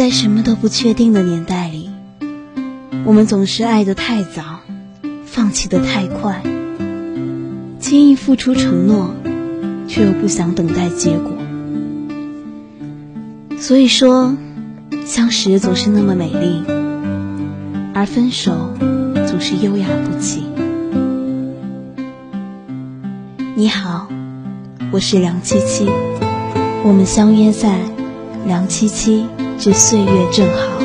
在什么都不确定的年代里，我们总是爱得太早，放弃得太快，轻易付出承诺，却又不想等待结果。所以说，相识总是那么美丽，而分手总是优雅不起。你好，我是梁七七，我们相约在梁七七。这岁月正好。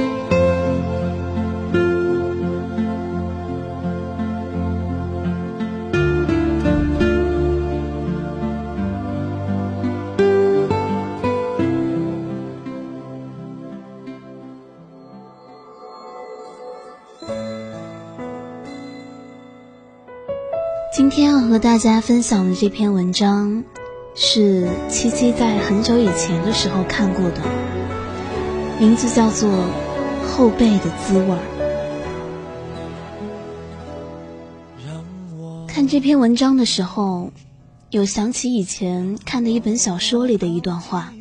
今天要和大家分享的这篇文章，是七七在很久以前的时候看过的。名字叫做《后背的滋味》。看这篇文章的时候，有想起以前看的一本小说里的一段话。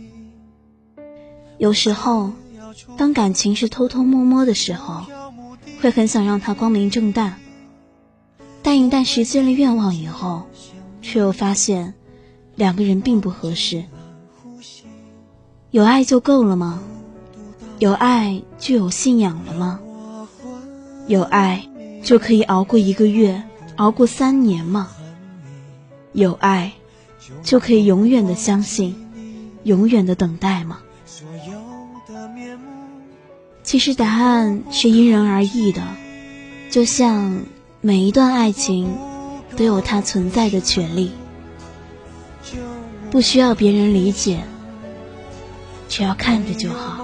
有时候，当感情是偷偷摸摸的时候，会很想让它光明正大；但一旦实现了愿望以后，却又发现两个人并不合适。有爱就够了吗？有爱就有信仰了吗？有爱就可以熬过一个月，熬过三年吗？有爱就可以永远的相信，永远的等待吗？其实答案是因人而异的，就像每一段爱情都有它存在的权利，不需要别人理解，只要看着就好。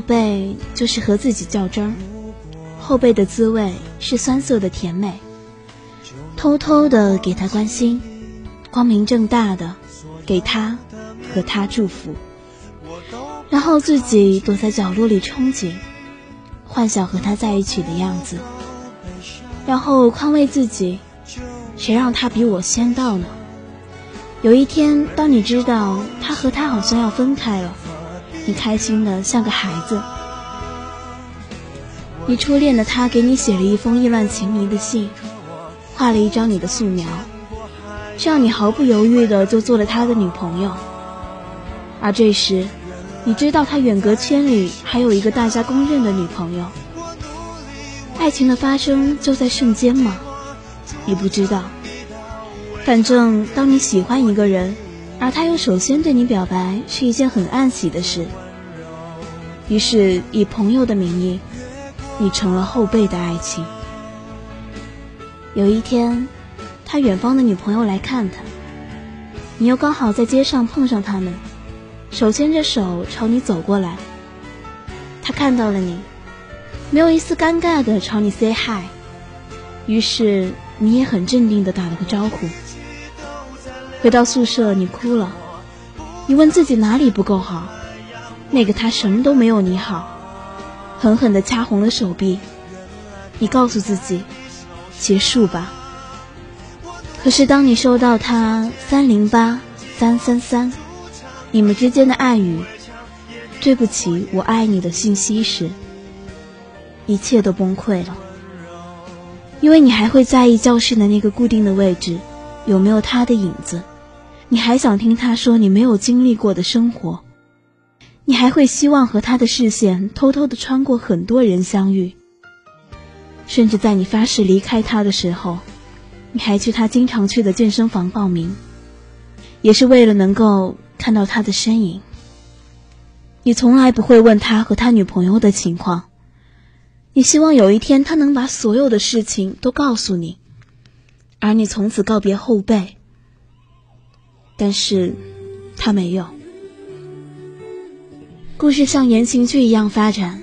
后背就是和自己较真儿，后背的滋味是酸涩的甜美，偷偷的给他关心，光明正大的给他。和他祝福，然后自己躲在角落里憧憬，幻想和他在一起的样子，然后宽慰自己，谁让他比我先到呢？有一天，当你知道他和他好像要分开了，你开心的像个孩子。你初恋的他给你写了一封意乱情迷的信，画了一张你的素描，这样你毫不犹豫的就做了他的女朋友。而这时，你知道他远隔千里还有一个大家公认的女朋友。爱情的发生就在瞬间吗？你不知道。反正当你喜欢一个人，而他又首先对你表白，是一件很暗喜的事。于是以朋友的名义，你成了后辈的爱情。有一天，他远方的女朋友来看他，你又刚好在街上碰上他们。手牵着手朝你走过来，他看到了你，没有一丝尴尬的朝你 say hi，于是你也很镇定的打了个招呼。回到宿舍，你哭了，你问自己哪里不够好，那个他什么都没有你好，狠狠的掐红了手臂。你告诉自己，结束吧。可是当你收到他三零八三三三。你们之间的暗语，对不起，我爱你的信息时，一切都崩溃了。因为你还会在意教室的那个固定的位置有没有他的影子，你还想听他说你没有经历过的生活，你还会希望和他的视线偷偷的穿过很多人相遇，甚至在你发誓离开他的时候，你还去他经常去的健身房报名，也是为了能够看到他的身影。你从来不会问他和他女朋友的情况，你希望有一天他能把所有的事情都告诉你，而你从此告别后辈。但是，他没有。故事像言情剧一样发展。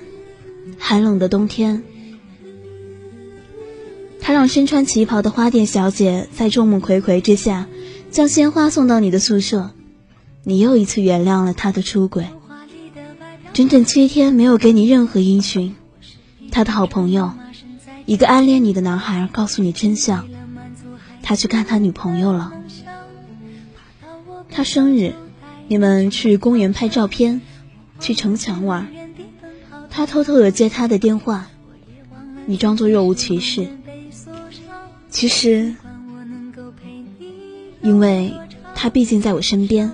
寒冷的冬天，他让身穿旗袍的花店小姐在众目睽睽之下，将鲜花送到你的宿舍。你又一次原谅了他的出轨。整整七天没有给你任何音讯。他的好朋友，一个暗恋你的男孩，告诉你真相：他去看他女朋友了。他生日，你们去公园拍照片，去城墙玩。他偷偷的接他的电话，你装作若无其事。其实，因为他毕竟在我身边。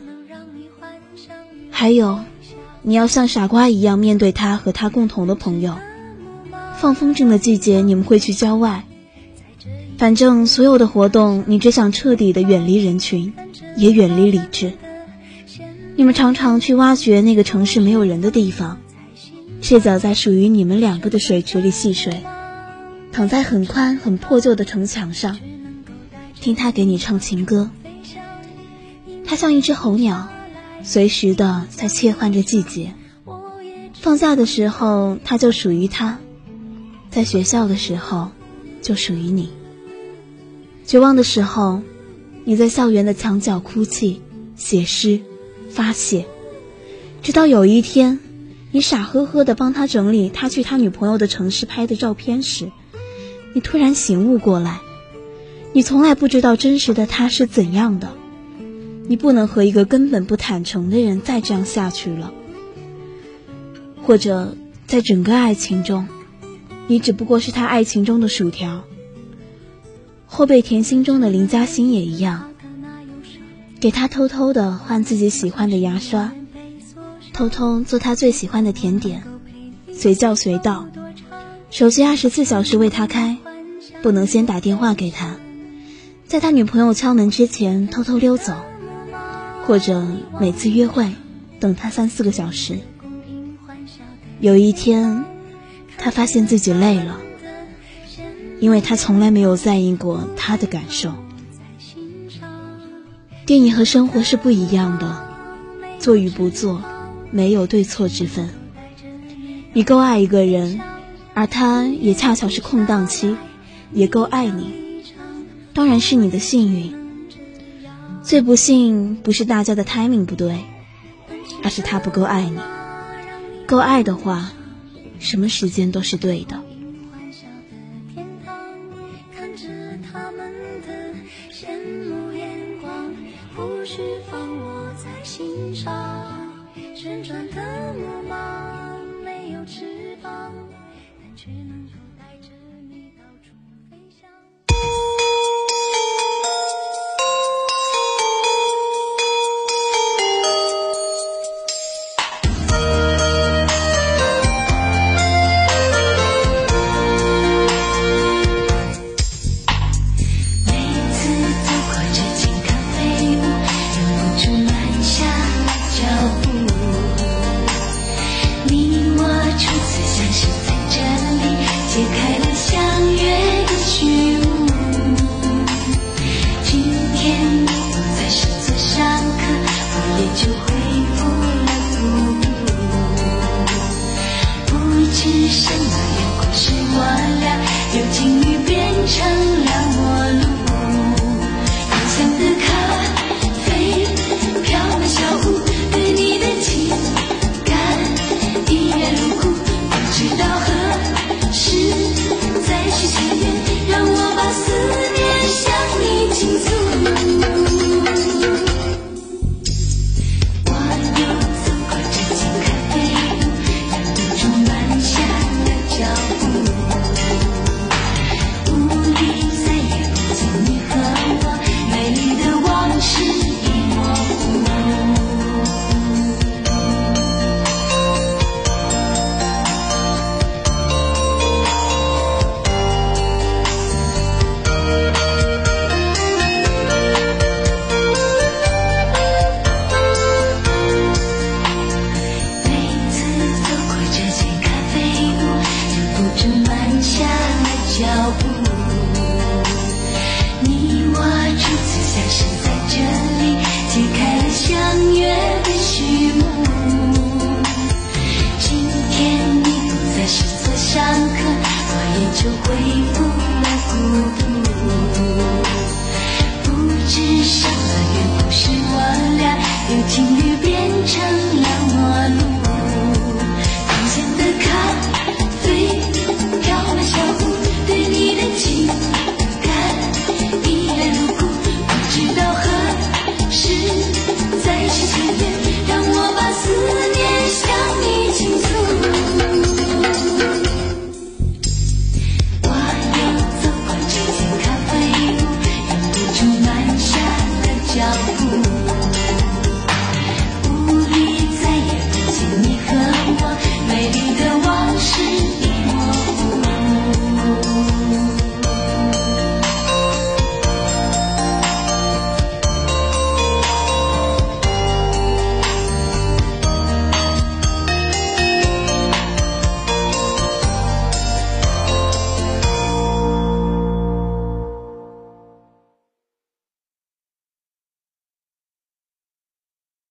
还有。你要像傻瓜一样面对他和他共同的朋友。放风筝的季节，你们会去郊外。反正所有的活动，你只想彻底的远离人群，也远离理智。你们常常去挖掘那个城市没有人的地方，赤脚在属于你们两个的水池里戏水，躺在很宽很破旧的城墙上，听他给你唱情歌。他像一只候鸟。随时的在切换着季节，放假的时候他就属于他，在学校的时候就属于你。绝望的时候，你在校园的墙角哭泣、写诗、发泄，直到有一天，你傻呵呵的帮他整理他去他女朋友的城市拍的照片时，你突然醒悟过来，你从来不知道真实的他是怎样的。你不能和一个根本不坦诚的人再这样下去了，或者在整个爱情中，你只不过是他爱情中的薯条。后背甜心中的林嘉欣也一样，给他偷偷的换自己喜欢的牙刷，偷偷做他最喜欢的甜点，随叫随到，手机二十四小时为他开，不能先打电话给他，在他女朋友敲门之前偷偷溜走。或者每次约会等他三四个小时。有一天，他发现自己累了，因为他从来没有在意过他的感受。电影和生活是不一样的，做与不做没有对错之分。你够爱一个人，而他也恰巧是空档期，也够爱你，当然是你的幸运。最不幸不是大家的 timing 不对，而是他不够爱你。够爱的话，什么时间都是对的。寻找旋转的木马没有翅膀但却能够